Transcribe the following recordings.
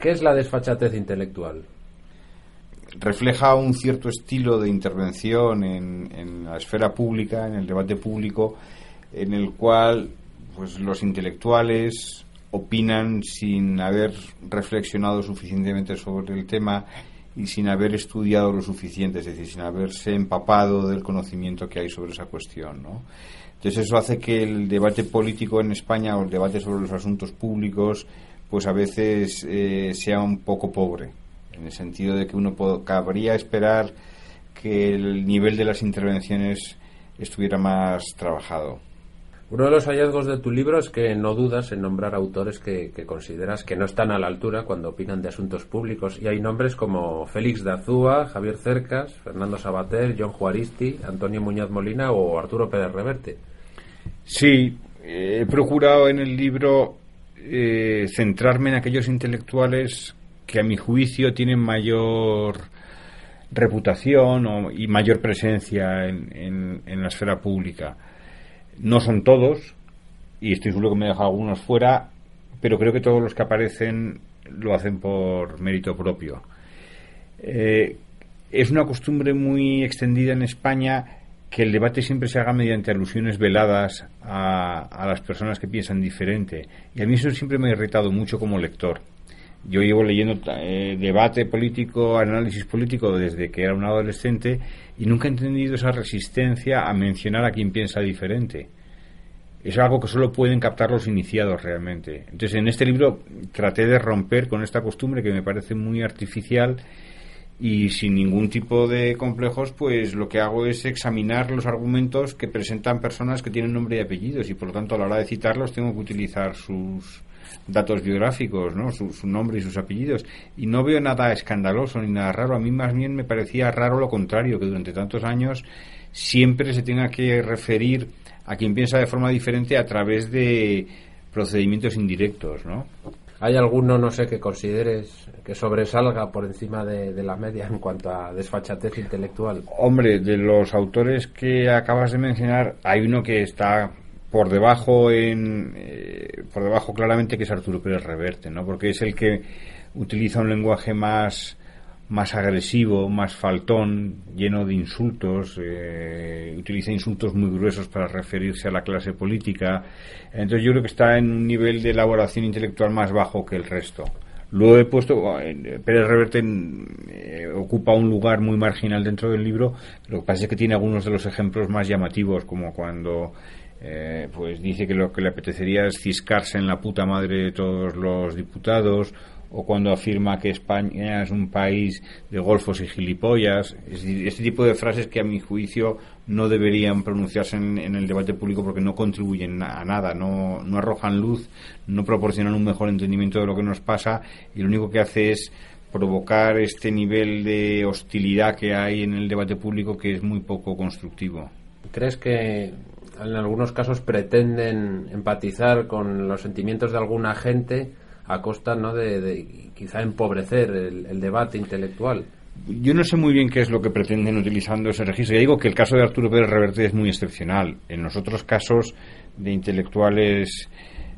¿Qué es la desfachatez intelectual? Refleja un cierto estilo de intervención en, la esfera pública, en el debate público, en el cual pues los intelectuales opinan sin haber reflexionado suficientemente sobre el tema y sin haber estudiado lo suficiente, es decir, sin haberse empapado del conocimiento que hay sobre esa cuestión, ¿no? Entonces eso hace que el debate político en España o el debate sobre los asuntos públicos pues a veces eh, sea un poco pobre, en el sentido de que uno cabría esperar que el nivel de las intervenciones estuviera más trabajado. Uno de los hallazgos de tu libro es que no dudas en nombrar autores que, consideras que no están a la altura cuando opinan de asuntos públicos. Y hay nombres como Félix de Azúa, Javier Cercas, Fernando Sabater, John Juaristi, Antonio Muñoz Molina o Arturo Pérez Reverte. Sí, he procurado en el libro eh, centrarme en aquellos intelectuales que a mi juicio tienen mayor reputación y mayor presencia en la esfera pública no son todos, y estoy seguro que me he dejado algunos fuera, pero creo que todos los que aparecen lo hacen por mérito propio. Eh, es una costumbre muy extendida en España que el debate siempre se haga mediante alusiones veladas a, las personas que piensan diferente. Y a mí eso siempre me ha irritado mucho como lector. Yo llevo leyendo eh, debate político, análisis político desde que era un adolescente y nunca he entendido esa resistencia a mencionar a quien piensa diferente. Es algo que solo pueden captar los iniciados realmente. Entonces, en este libro traté de romper con esta costumbre que me parece muy artificial y sin ningún tipo de complejos, pues lo que hago es examinar los argumentos que presentan personas que tienen nombre y apellidos y por lo tanto a la hora de citarlos tengo que utilizar sus datos biográficos, ¿no? Su, nombre y sus apellidos. Y no veo nada escandaloso ni nada raro. A mí más bien me parecía raro lo contrario, que durante tantos años siempre se tenga que referir a quien piensa de forma diferente a través de procedimientos indirectos, ¿no? ¿Hay alguno, no sé, que consideres que sobresalga por encima de, de, la media en cuanto a desfachatez intelectual? Hombre, de los autores que acabas de mencionar, hay uno que está por debajo en eh, por debajo claramente que es Arturo Pérez Reverte no porque es el que utiliza un lenguaje más más agresivo más faltón lleno de insultos eh, utiliza insultos muy gruesos para referirse a la clase política. Entonces yo creo que está en un nivel de elaboración intelectual más bajo que el resto. Luego he puesto, Pérez Reverte eh, ocupa un lugar muy marginal dentro del libro, lo que pasa es que tiene algunos de los ejemplos más llamativos, como cuando eh, pues dice que lo que le apetecería es ciscarse en la puta madre de todos los diputados, o cuando afirma que España es un país de golfos y gilipollas. este tipo de frases que a mi juicio no deberían pronunciarse en, el debate público porque no contribuyen a nada, no, no arrojan luz, no proporcionan un mejor entendimiento de lo que nos pasa y lo único que hace es provocar este nivel de hostilidad que hay en el debate público que es muy poco constructivo. ¿Crees que en algunos casos pretenden empatizar con los sentimientos de alguna gente a costa ¿no? de, quizá empobrecer el, debate intelectual. Yo no sé muy bien qué es lo que pretenden utilizando ese registro. Ya digo que el caso de Arturo Pérez Reverte es muy excepcional. En los otros casos de intelectuales,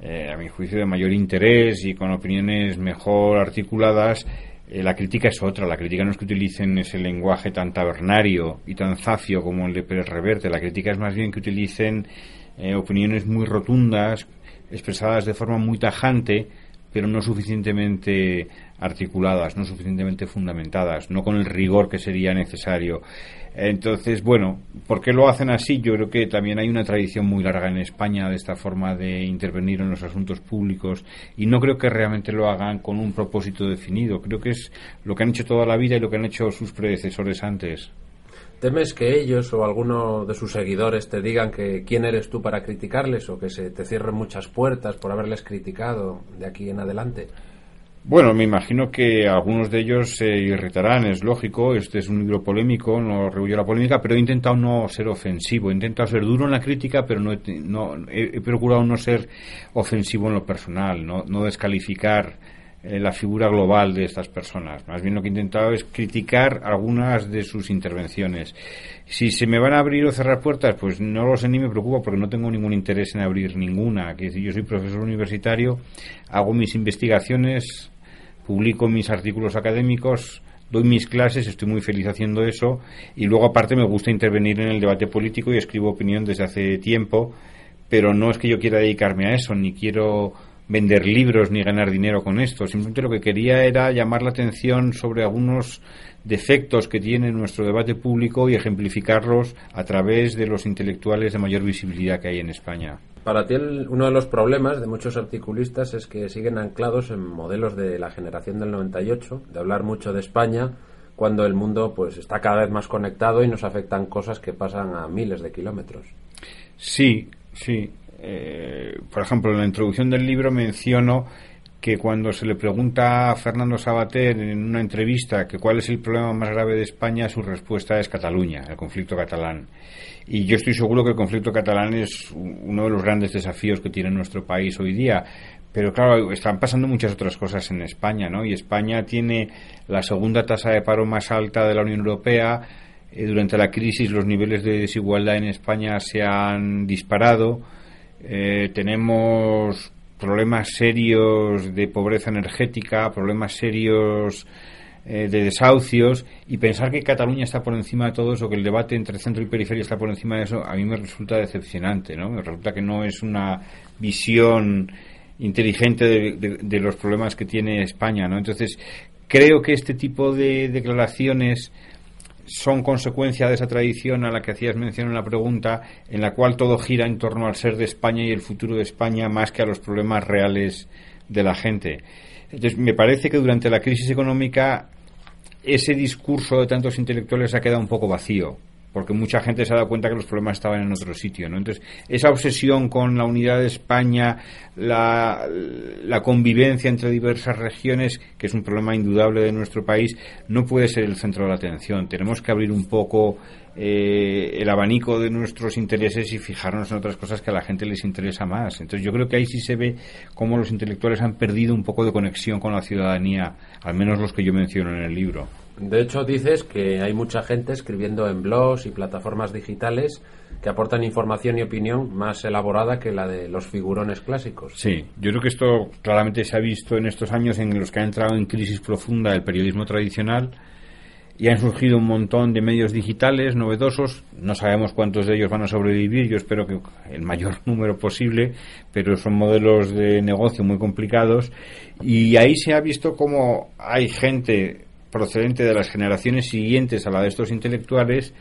eh, a mi juicio, de mayor interés y con opiniones mejor articuladas, eh, la crítica es otra. La crítica no es que utilicen ese lenguaje tan tabernario y tan zafio como el de Pérez Reverte. La crítica es más bien que utilicen eh, opiniones muy rotundas, expresadas de forma muy tajante, pero no suficientemente articuladas, no suficientemente fundamentadas, no con el rigor que sería necesario. Entonces, bueno, ¿por qué lo hacen así? Yo creo que también hay una tradición muy larga en España de esta forma de intervenir en los asuntos públicos y no creo que realmente lo hagan con un propósito definido. Creo que es lo que han hecho toda la vida y lo que han hecho sus predecesores antes. ¿Temes que ellos o alguno de sus seguidores te digan que quién eres tú para criticarles o que se te cierren muchas puertas por haberles criticado de aquí en adelante? Bueno, me imagino que algunos de ellos se irritarán, es lógico, este es un libro polémico, no rehuyo la polémica, pero he intentado no ser ofensivo, he intentado ser duro en la crítica, pero no, he, procurado no ser ofensivo en lo personal, no, no descalificar eh, la figura global de estas personas. Más bien lo que he intentado es criticar algunas de sus intervenciones. Si se me van a abrir o cerrar puertas, pues no lo sé ni me preocupa porque no tengo ningún interés en abrir ninguna. Que yo soy profesor universitario, hago mis investigaciones publico mis artículos académicos, doy mis clases, estoy muy feliz haciendo eso y luego aparte me gusta intervenir en el debate político y escribo opinión desde hace tiempo, pero no es que yo quiera dedicarme a eso, ni quiero vender libros ni ganar dinero con esto, simplemente lo que quería era llamar la atención sobre algunos defectos que tiene nuestro debate público y ejemplificarlos a través de los intelectuales de mayor visibilidad que hay en España. Para ti uno de los problemas de muchos articulistas es que siguen anclados en modelos de la generación del 98, de hablar mucho de España, cuando el mundo pues está cada vez más conectado y nos afectan cosas que pasan a miles de kilómetros. Sí, sí. Eh, por ejemplo, en la introducción del libro menciono que cuando se le pregunta a Fernando Sabater en una entrevista que cuál es el problema más grave de España, su respuesta es Cataluña, el conflicto catalán. Y yo estoy seguro que el conflicto catalán es uno de los grandes desafíos que tiene nuestro país hoy día. Pero claro, están pasando muchas otras cosas en España, ¿no? Y España tiene la segunda tasa de paro más alta de la Unión Europea. Eh, durante la crisis los niveles de desigualdad en España se han disparado. Eh, tenemos problemas serios de pobreza energética, problemas serios eh, de desahucios y pensar que Cataluña está por encima de todo eso, que el debate entre centro y periferia está por encima de eso, a mí me resulta decepcionante, ¿no? Me resulta que no es una visión inteligente de, de los problemas que tiene España, ¿no? Entonces, creo que este tipo de declaraciones son consecuencia de esa tradición a la que hacías mención en la pregunta, en la cual todo gira en torno al ser de España y el futuro de España más que a los problemas reales de la gente. Entonces, me parece que durante la crisis económica ese discurso de tantos intelectuales ha quedado un poco vacío porque mucha gente se ha dado cuenta que los problemas estaban en otro sitio, ¿no? Entonces, esa obsesión con la unidad de España, la, convivencia entre diversas regiones, que es un problema indudable de nuestro país, no puede ser el centro de la atención. Tenemos que abrir un poco eh, el abanico de nuestros intereses y fijarnos en otras cosas que a la gente les interesa más. Entonces, yo creo que ahí sí se ve cómo los intelectuales han perdido un poco de conexión con la ciudadanía, al menos los que yo menciono en el libro. De hecho, dices que hay mucha gente escribiendo en blogs y plataformas digitales que aportan información y opinión más elaborada que la de los figurones clásicos. Sí, yo creo que esto claramente se ha visto en estos años en los que ha entrado en crisis profunda el periodismo tradicional y han surgido un montón de medios digitales novedosos. No sabemos cuántos de ellos van a sobrevivir, yo espero que el mayor número posible, pero son modelos de negocio muy complicados. Y ahí se ha visto cómo hay gente procedente de las generaciones siguientes a la de estos intelectuales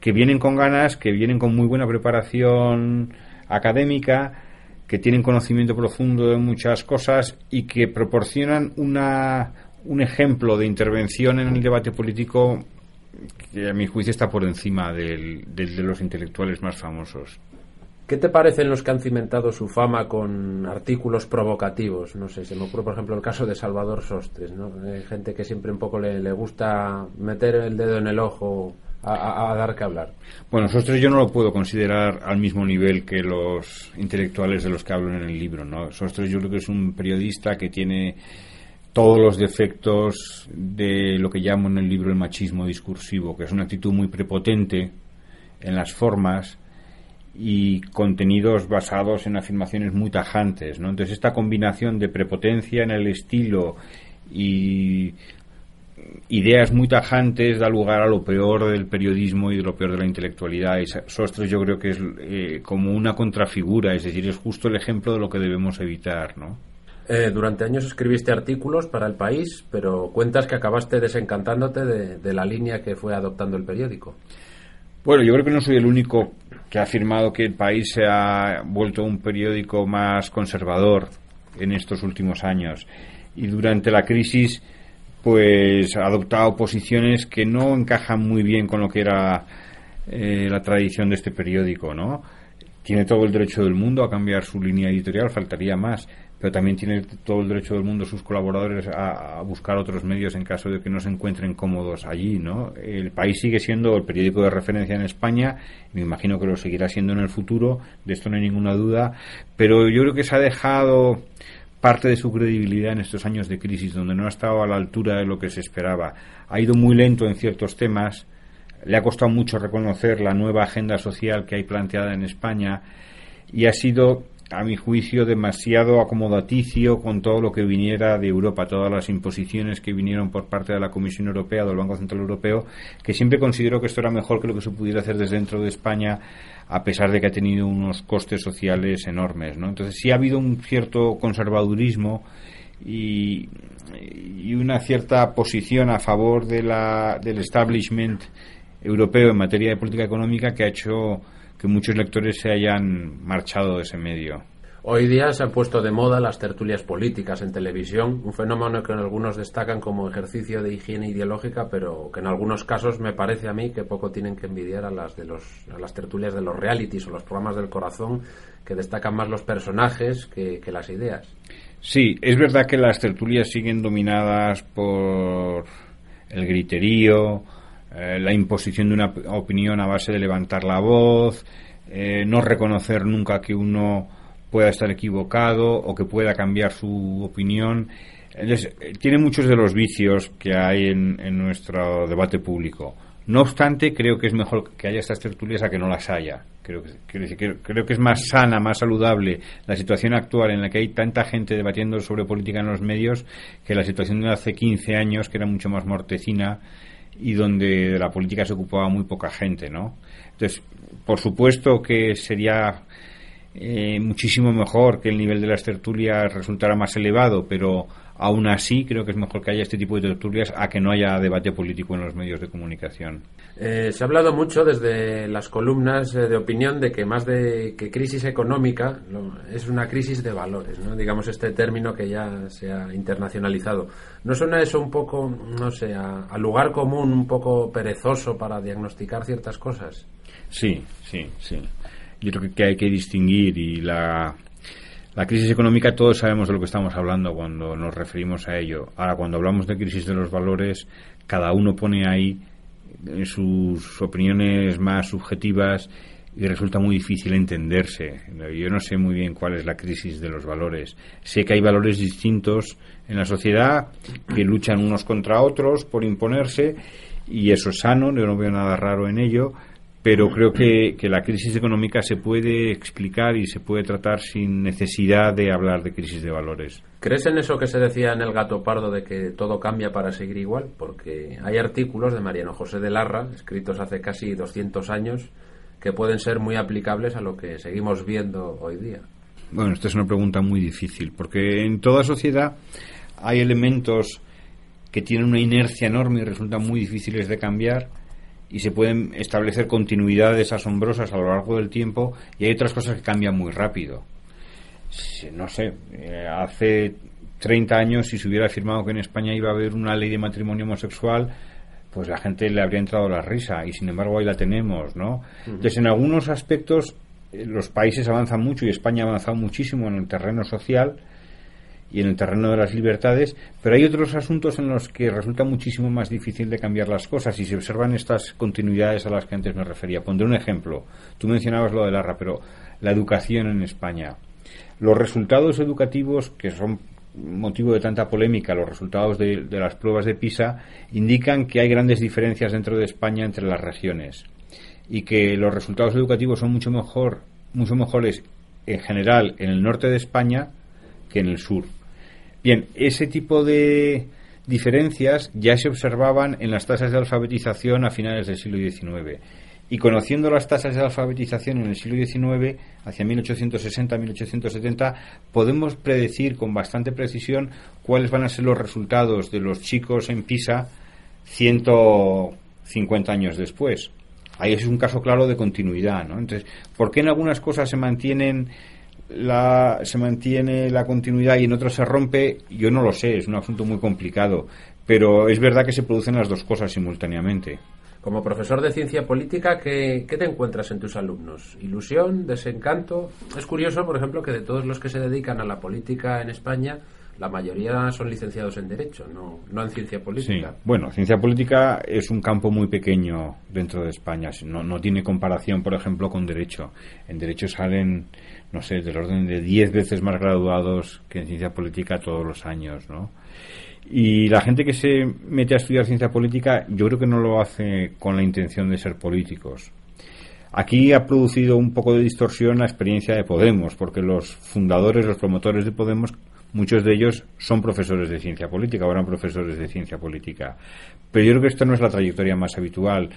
que vienen con ganas, que vienen con muy buena preparación académica, que tienen conocimiento profundo de muchas cosas y que proporcionan una, un ejemplo de intervención en el debate político que a mi juicio está por encima del, del de los intelectuales más famosos. ¿Qué te parecen los que han cimentado su fama con artículos provocativos? No sé, se me ocurre, por ejemplo, el caso de Salvador Sostres, ¿no? Hay gente que siempre un poco le, gusta meter el dedo en el ojo a, dar que hablar. Bueno, Sostres yo no lo puedo considerar al mismo nivel que los intelectuales de los que hablo en el libro, ¿no? Sostres yo creo que es un periodista que tiene todos los defectos de lo que llamo en el libro el machismo discursivo, que es una actitud muy prepotente en las formas, y contenidos basados en afirmaciones muy tajantes, ¿no? Entonces esta combinación de prepotencia en el estilo y ideas muy tajantes da lugar a lo peor del periodismo y de lo peor de la intelectualidad y yo creo que es eh, como una contrafigura, es decir, es justo el ejemplo de lo que debemos evitar, ¿no? Eh, durante años escribiste artículos para el país, pero cuentas que acabaste desencantándote de la línea que fue adoptando el periódico. Bueno, yo creo que no soy el único que ha afirmado que el país se ha vuelto un periódico más conservador en estos últimos años y durante la crisis pues ha adoptado posiciones que no encajan muy bien con lo que era eh, la tradición de este periódico, ¿no? Tiene todo el derecho del mundo a cambiar su línea editorial, faltaría más pero también tiene todo el derecho del mundo sus colaboradores a, buscar otros medios en caso de que no se encuentren cómodos allí, ¿no? El país sigue siendo el periódico de referencia en España, me imagino que lo seguirá siendo en el futuro, de esto no hay ninguna duda, pero yo creo que se ha dejado parte de su credibilidad en estos años de crisis, donde no ha estado a la altura de lo que se esperaba. Ha ido muy lento en ciertos temas, le ha costado mucho reconocer la nueva agenda social que hay planteada en España y ha sido a mi juicio, demasiado acomodaticio con todo lo que viniera de Europa, todas las imposiciones que vinieron por parte de la Comisión Europea, del Banco Central Europeo, que siempre considero que esto era mejor que lo que se pudiera hacer desde dentro de España, a pesar de que ha tenido unos costes sociales enormes. ¿no? Entonces, sí ha habido un cierto conservadurismo y, y una cierta posición a favor de la, del establishment europeo en materia de política económica que ha hecho que muchos lectores se hayan marchado de ese medio. Hoy día se han puesto de moda las tertulias políticas en televisión, un fenómeno que en algunos destacan como ejercicio de higiene ideológica, pero que en algunos casos me parece a mí que poco tienen que envidiar a las de los a las tertulias de los realities o los programas del corazón, que destacan más los personajes que, que las ideas. Sí, es verdad que las tertulias siguen dominadas por el griterío, eh, la imposición de una opinión a base de levantar la voz, eh, no reconocer nunca que uno pueda estar equivocado o que pueda cambiar su opinión. Entonces, eh, tiene muchos de los vicios que hay en, nuestro debate público. No obstante, creo que es mejor que haya estas tertulias a que no las haya. Creo que, creo que es más sana, más saludable la situación actual en la que hay tanta gente debatiendo sobre política en los medios que la situación de hace 15 años, que era mucho más mortecina y donde de la política se ocupaba muy poca gente, ¿no? Entonces, por supuesto que sería eh, muchísimo mejor que el nivel de las tertulias resultara más elevado, pero aún así creo que es mejor que haya este tipo de tertulias a que no haya debate político en los medios de comunicación. Eh, se ha hablado mucho desde las columnas eh, de opinión de que más de que crisis económica lo, es una crisis de valores, ¿no? digamos este término que ya se ha internacionalizado. ¿No suena eso un poco, no sé, a, a lugar común, un poco perezoso para diagnosticar ciertas cosas? Sí, sí, sí. Yo creo que hay que distinguir y la, la crisis económica todos sabemos de lo que estamos hablando cuando nos referimos a ello. Ahora, cuando hablamos de crisis de los valores, cada uno pone ahí sus opiniones más subjetivas y resulta muy difícil entenderse. Yo no sé muy bien cuál es la crisis de los valores. Sé que hay valores distintos en la sociedad que luchan unos contra otros por imponerse y eso es sano, yo no veo nada raro en ello, pero creo que, que, la crisis económica se puede explicar y se puede tratar sin necesidad de hablar de crisis de valores. ¿Crees en eso que se decía en El Gato Pardo de que todo cambia para seguir igual? Porque hay artículos de Mariano José de Larra, escritos hace casi 200 años, que pueden ser muy aplicables a lo que seguimos viendo hoy día. Bueno, esta es una pregunta muy difícil, porque en toda sociedad hay elementos que tienen una inercia enorme y resultan muy difíciles de cambiar y se pueden establecer continuidades asombrosas a lo largo del tiempo y hay otras cosas que cambian muy rápido. No sé, eh, hace 30 años si se hubiera afirmado que en España iba a haber una ley de matrimonio homosexual, pues la gente le habría entrado la risa y sin embargo ahí la tenemos, ¿no? Entonces en algunos aspectos eh, los países avanzan mucho y España ha avanzado muchísimo en el terreno social y en el terreno de las libertades, pero hay otros asuntos en los que resulta muchísimo más difícil de cambiar las cosas y se observan estas continuidades a las que antes me refería. Pondré un ejemplo. Tú mencionabas lo de Larra, pero la educación en España. Los resultados educativos que son motivo de tanta polémica, los resultados de, de las pruebas de PISA, indican que hay grandes diferencias dentro de España entre las regiones y que los resultados educativos son mucho mejor, mucho mejores en general en el norte de España que en el sur. Bien, ese tipo de diferencias ya se observaban en las tasas de alfabetización a finales del siglo XIX. Y conociendo las tasas de alfabetización en el siglo XIX, hacia 1860-1870, podemos predecir con bastante precisión cuáles van a ser los resultados de los chicos en PISA 150 años después. Ahí es un caso claro de continuidad, ¿no? Entonces, ¿por qué en algunas cosas se mantienen la, se mantiene la continuidad y en otras se rompe, yo no lo sé, es un asunto muy complicado, pero es verdad que se producen las dos cosas simultáneamente. Como profesor de ciencia política, ¿qué, ¿qué, te encuentras en tus alumnos? ¿Ilusión? ¿Desencanto? Es curioso, por ejemplo, que de todos los que se dedican a la política en España, la mayoría son licenciados en Derecho, no, no en Ciencia Política. Bueno, Ciencia Política es un campo muy pequeño dentro de España. No, no tiene comparación, por ejemplo, con Derecho. En Derecho salen no sé, del orden de 10 veces más graduados que en ciencia política todos los años, ¿no? Y la gente que se mete a estudiar ciencia política, yo creo que no lo hace con la intención de ser políticos. Aquí ha producido un poco de distorsión la experiencia de Podemos, porque los fundadores, los promotores de Podemos, muchos de ellos son profesores de ciencia política, ahora profesores de ciencia política. Pero yo creo que esto no es la trayectoria más habitual.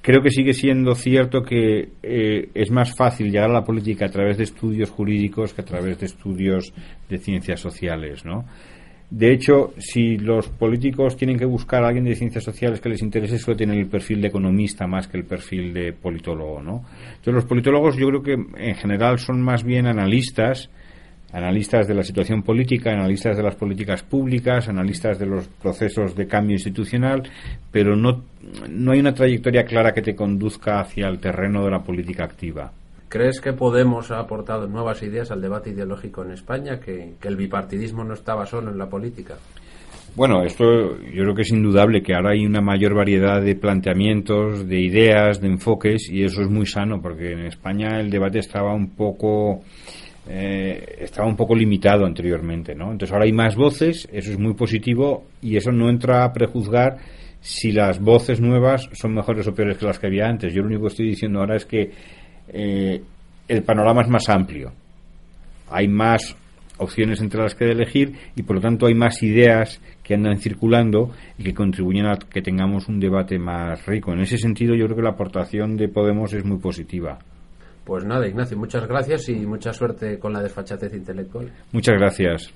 Creo que sigue siendo cierto que eh, es más fácil llegar a la política a través de estudios jurídicos que a través de estudios de ciencias sociales, ¿no? De hecho, si los políticos tienen que buscar a alguien de ciencias sociales que les interese, suele tener el perfil de economista más que el perfil de politólogo, ¿no? Entonces, los politólogos yo creo que en general son más bien analistas, analistas de la situación política, analistas de las políticas públicas, analistas de los procesos de cambio institucional, pero no, no hay una trayectoria clara que te conduzca hacia el terreno de la política activa. ¿Crees que Podemos ha aportado nuevas ideas al debate ideológico en España, que, el bipartidismo no estaba solo en la política? Bueno, esto yo creo que es indudable que ahora hay una mayor variedad de planteamientos, de ideas, de enfoques y eso es muy sano porque en España el debate estaba un poco eh, estaba un poco limitado anteriormente, ¿no? Entonces ahora hay más voces, eso es muy positivo y eso no entra a prejuzgar si las voces nuevas son mejores o peores que las que había antes. Yo lo único que estoy diciendo ahora es que eh, el panorama es más amplio. Hay más opciones entre las que elegir y por lo tanto hay más ideas que andan circulando y que contribuyen a que tengamos un debate más rico. En ese sentido yo creo que la aportación de Podemos es muy positiva. Pues nada, Ignacio, muchas gracias y mucha suerte con la desfachatez intelectual. Muchas gracias.